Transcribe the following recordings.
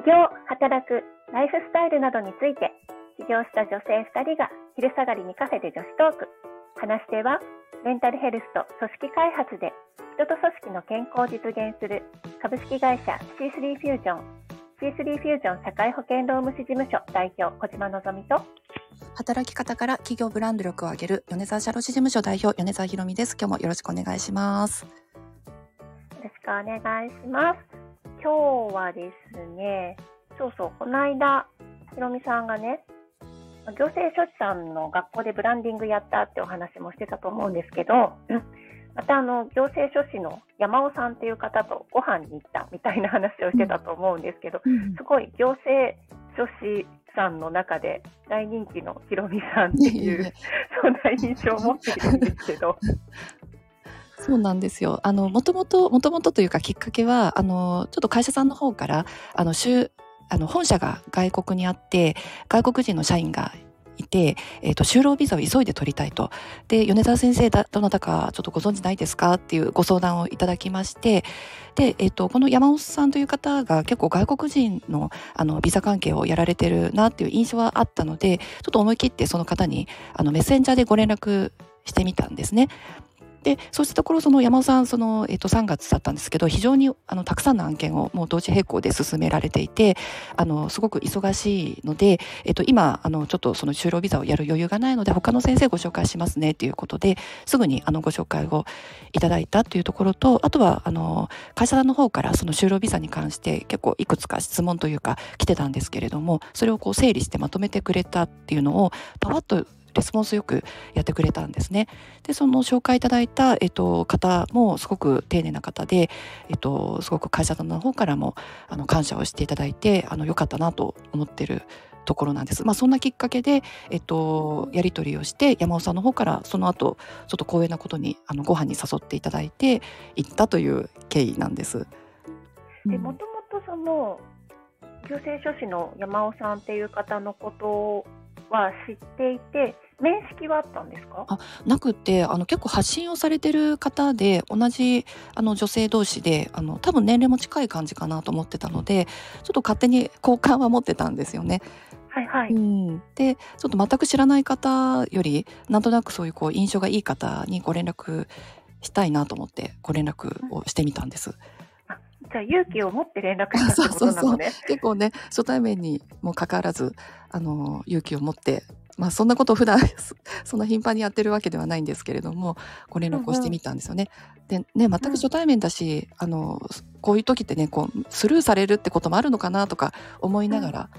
起業、働く、ライフスタイルなどについて、起業した女性2人が昼下がりにカフェで女子トーク。話し手は、メンタルヘルスと組織開発で人と組織の健康を実現する株式会社 C3 フュージョン。C3 フュージョン社会保険労務士事務所代表小島のぞみと働き方から企業ブランド力を上げる米沢社労士事務所代表米沢ひろみです。今日もよろしくお願いします。よろしくお願いします。今日はですねそうそうこの間ひろみさんがね行政書士さんの学校でブランディングやったってお話もしてたと思うんですけど、またあの行政書士の山尾さんっていう方とご飯に行ったみたいな話をしてたと思うんですけど、すごい行政書士さんの中で大人気のひろみさんっていうそんな印象を持っているんですけど。そうなんですよ。あの、もともと、もともとというかきっかけは、あの、ちょっと会社さんの方から、あの、週、あの、本社が外国にあって、外国人の社員がいて、えっ、ー、と、就労ビザを急いで取りたいと。で、米沢先生だ、どなたかちょっとご存知ないですかっていうご相談をいただきまして、で、えっ、ー、と、この山本さんという方が結構外国人の、あの、ビザ関係をやられてるなっていう印象はあったので、ちょっと思い切ってその方に、あの、メッセンジャーでご連絡してみたんですね。で、そうしたところ、その山尾さん、その、えっと、3月だったんですけど、非常に、あの、たくさんの案件をもう同時並行で進められていて、あの、すごく忙しいので、えっと、今、あの、ちょっとその就労ビザをやる余裕がないので、他の先生ご紹介しますね、ということで、すぐに、あの、ご紹介をいただいたというところと、あとは、あの、会社の方から、その就労ビザに関して、結構いくつか質問というか、来てたんですけれども、それをこう整理してまとめてくれたっていうのを、パワッとレスポンスよくやってくれたんですね。で、その紹介いただいた、えっと、方もすごく丁寧な方で、えっと、すごく会社の方からも、あの、感謝をしていただいて、あの、良かったなと思ってるところなんです。まあ、そんなきっかけで、えっと、やり取りをして、山尾さんの方から、その後、ちょっと光栄なことに、あの、ご飯に誘っていただいて、行ったという経緯なんです。で、もともとその、行政書士の山尾さんっていう方のことは知っていて面識はあったんですか？あなくてあの結構発信をされてる方で同じあの女性同士であの多分年齢も近い感じかなと思ってたのでちょっと勝手に好感は持ってたんですよね。はいはい、うん、でちょっと全く知らない方よりなんとなくそういうこう印象がいい方にご連絡したいなと思ってご連絡をしてみたんです。じゃあ勇気を持って連絡したってことなのね。結構ね初対面にもかかわらずあの勇気を持ってまあそんなことを普段 そんな頻繁にやってるわけではないんですけれどもご連絡をしてみたんですよね。うんうん、でね全く初対面だし、うん、あのこういう時ってねこうスルーされるってこともあるのかなとか思いながら、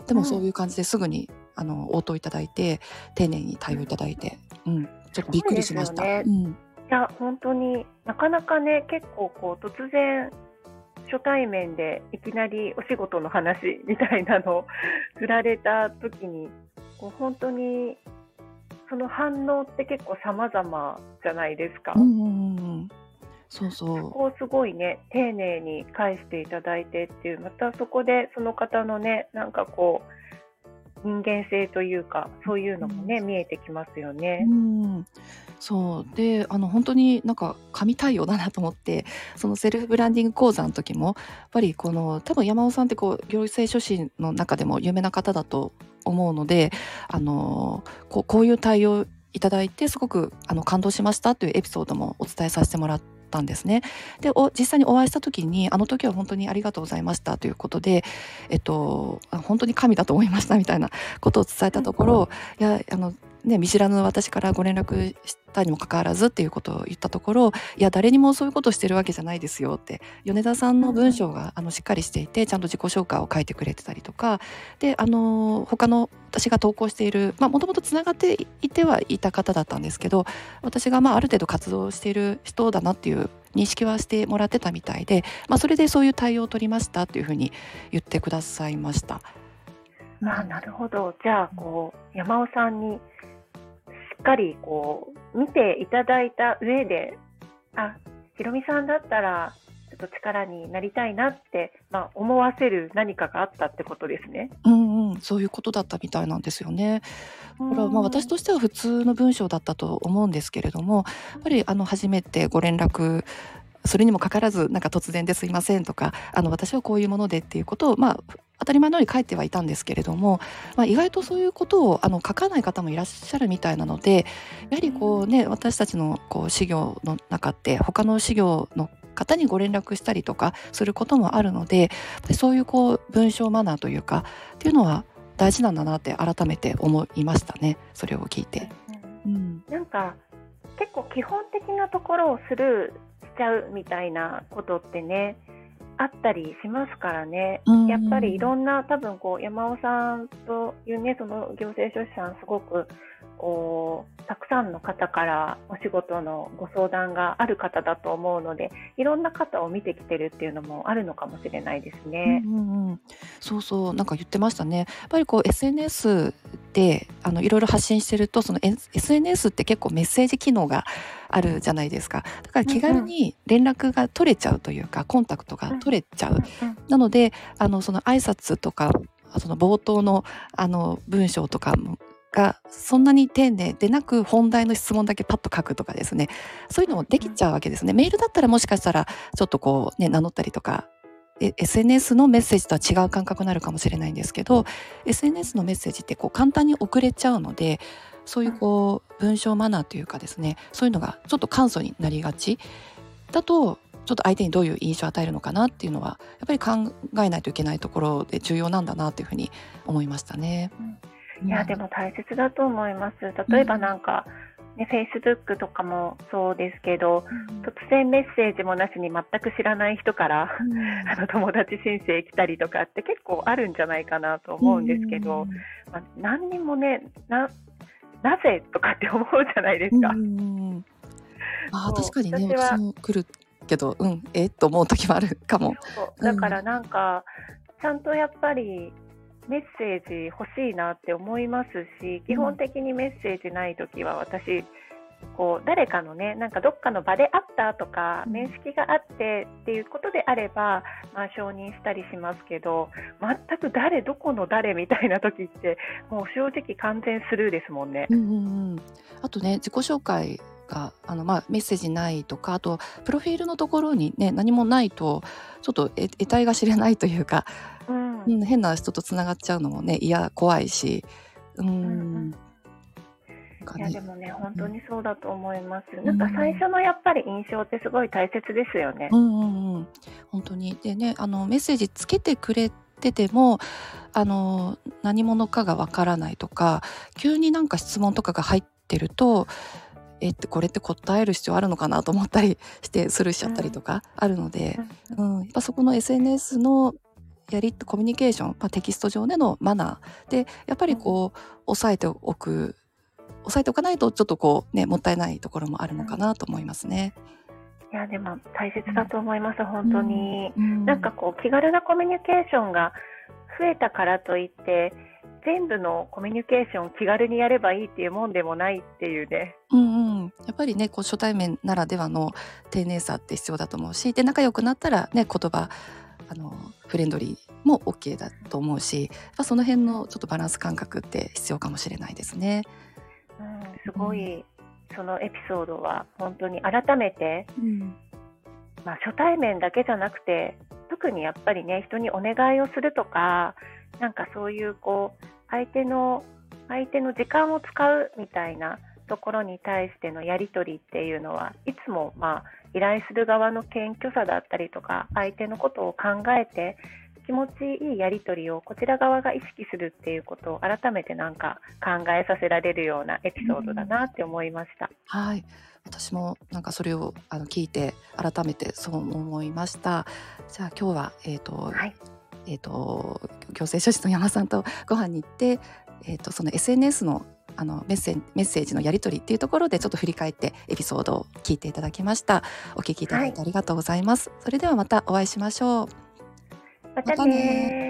うん、でもそういう感じですぐにあの応答いただいて丁寧に対応いただいて、うん、ちょっとびっくりしました。ね、うん、いや本当になかなかね結構こう突然初対面でいきなりお仕事の話みたいなのを 振られた時にこう本当にその反応って結構様々じゃないですか。うんうんうんそうそう。そこをすごいね、丁寧に返していただいてっていう、またそこでその方のね、なんかこう、人間性というかそういうのもね、うん、見えてきますよね。うん、そうであの本当になんか神対応だなと思ってそのセルフブランディング講座の時もやっぱりこの多分山尾さんってこう行政書士の中でも有名な方だと思うのであのこうこういう対応いただいてすごくあの感動しましたというエピソードもお伝えさせてもらったんですね。で実際にお会いした時にあの時は本当にありがとうございましたということで、えっと、本当に神だと思いましたみたいなことを伝えたところ、いやあのね、見知らぬ私からご連絡したにもかかわらずっていうことを言ったところいや誰にもそういうことをしてるわけじゃないですよって米田さんの文章があのしっかりしていてちゃんと自己紹介を書いてくれてたりとかであの他の私が投稿しているもともとつながっていてはいた方だったんですけど私がまあある程度活動している人だなっていう認識はしてもらってたみたいで、まあ、それでそういう対応を取りましたっていうふうに言ってくださいました。まあ、なるほど。じゃあ、こう、山尾さんにっかりこう見ていただいた上であひろみさんだったらちょっと力になりたいなって、まあ、思わせる何かがあったってことですね。うんうん、そういうことだったみたいなんですよね。だからまあ私としては普通の文章だったと思うんですけれどもやっぱりあの初めてご連絡それにもかかわらずなんか突然ですいませんとかあの私はこういうものでっていうことをまあ当たり前のように書いてはいたんですけれども、まあ、意外とそういうことをあの書かない方もいらっしゃるみたいなのでやはりこうね私たちのこう事業の中って他の事業の方にご連絡したりとかすることもあるのでそういうこう文章マナーというかっていうのは大事なんだなって改めて思いましたね。それを聞いて。うん、なんか結構基本的なところをスルーしちゃうみたいなことってねあったりしますからね、やっぱりいろんな多分こう山尾さんというねその行政書士さんすごくこうたくさんの方からお仕事のご相談がある方だと思うのでいろんな方を見てきてるっていうのもあるのかもしれないですね。うんうんうん、そうそうなんか言ってましたね。やっぱりこう SNS であのいろいろ発信してるとその SNS って結構メッセージ機能があるじゃないですかだから気軽に連絡が取れちゃうというか、コンタクトが取れちゃう、なのであのその挨拶とかその冒頭のあの文章とかがそんなに丁寧でなく本題の質問だけパッと書くとかですね。そういうのもできちゃうわけですね。メールだったらもしかしたらちょっとこうね名乗ったりとか SNS のメッセージとは違う感覚になるかもしれないんですけど SNS のメッセージってこう簡単に送れちゃうのでそういうこう文章マナーというかですねそういうのがちょっと簡素になりがち。だとちょっと相手にどういう印象を与えるのかなっていうのはやっぱり考えないといけないところで重要なんだなというふうに思いましたね。いやでも大切だと思います。例えばなんか、ね、Facebook とかもそうですけど、うん、突然メッセージもなしに全く知らない人から、うん、あの友達申請来たりとかって結構あるんじゃないかなと思うんですけど、うん、まあ、何にもねななぜとかって思うじゃないですか。あ確かにね私も来るけどうんえっと思う時もあるかも。だからなんか、ちゃんとやっぱりメッセージ欲しいなって思いますし基本的にメッセージない時は私こう誰かのねなんかどっかの場で会ったとか面識があってっていうことであれば、まあ、承認したりしますけど全く誰どこの誰みたいな時ってもう正直完全スルーですもんね。うんうんうん、あとね自己紹介があの、まあ、メッセージないとかあとプロフィールのところにね何もないとちょっと得体が知れないというかうん、変な人とつながっちゃうのもね嫌怖いし。うん、うんいやでもね本当にそうだと思います、うん、なんか最初のやっぱり印象ってすごい大切ですよね。うんうんうん、本当に。でねあのメッセージつけてくれててもあの何者かがわからないとか急になんか質問とかが入ってるとえってこれって答える必要あるのかなと思ったりしてスルーしちゃったりとかあるので、うん、うん、やっぱそこの SNS のやりコミュニケーション、まあ、テキスト上でのマナー。でやっぱりこう押さえておく押さえておかないとちょっとこうねもったいないところもあるのかなと思いますね。いやでも大切だと思います、本当に、うん、なんかこう気軽なコミュニケーションが増えたからといって全部のコミュニケーションを気軽にやればいいっていうもんでもないっていうね。うんうん、やっぱりねこう初対面ならではの丁寧さって必要だと思うしで仲良くなったらね言葉あのフレンドリーも OK だと思うしその辺のちょっとバランス感覚って必要かもしれないですね。うん、すごい、うん、そのエピソードは本当に改めて、うん、まあ、初対面だけじゃなくて特にやっぱりね人にお願いをするとかなんかそういうこう相手の相手の時間を使うみたいなところに対してのやり取りっていうのはいつもまあ依頼する側の謙虚さだったりとか相手のことを考えて気持ちいいやり取りをこちら側が意識するっていうことを改めてなんか考えさせられるようなエピソードだなって思いました。はい私もなんかそれをあの聞いて改めてそう思いました。じゃあ今日はえっ、ー、と、はい、えっ、ー、と行政書士の山さんとご飯に行って、えっ、ー、とその SNS のあのメッセメッセージのやり取りっていうところでちょっと振り返ってエピソードを聞いていただきました。お聞きいただいてありがとうございます、はい、それではまたお会いしましょう。またね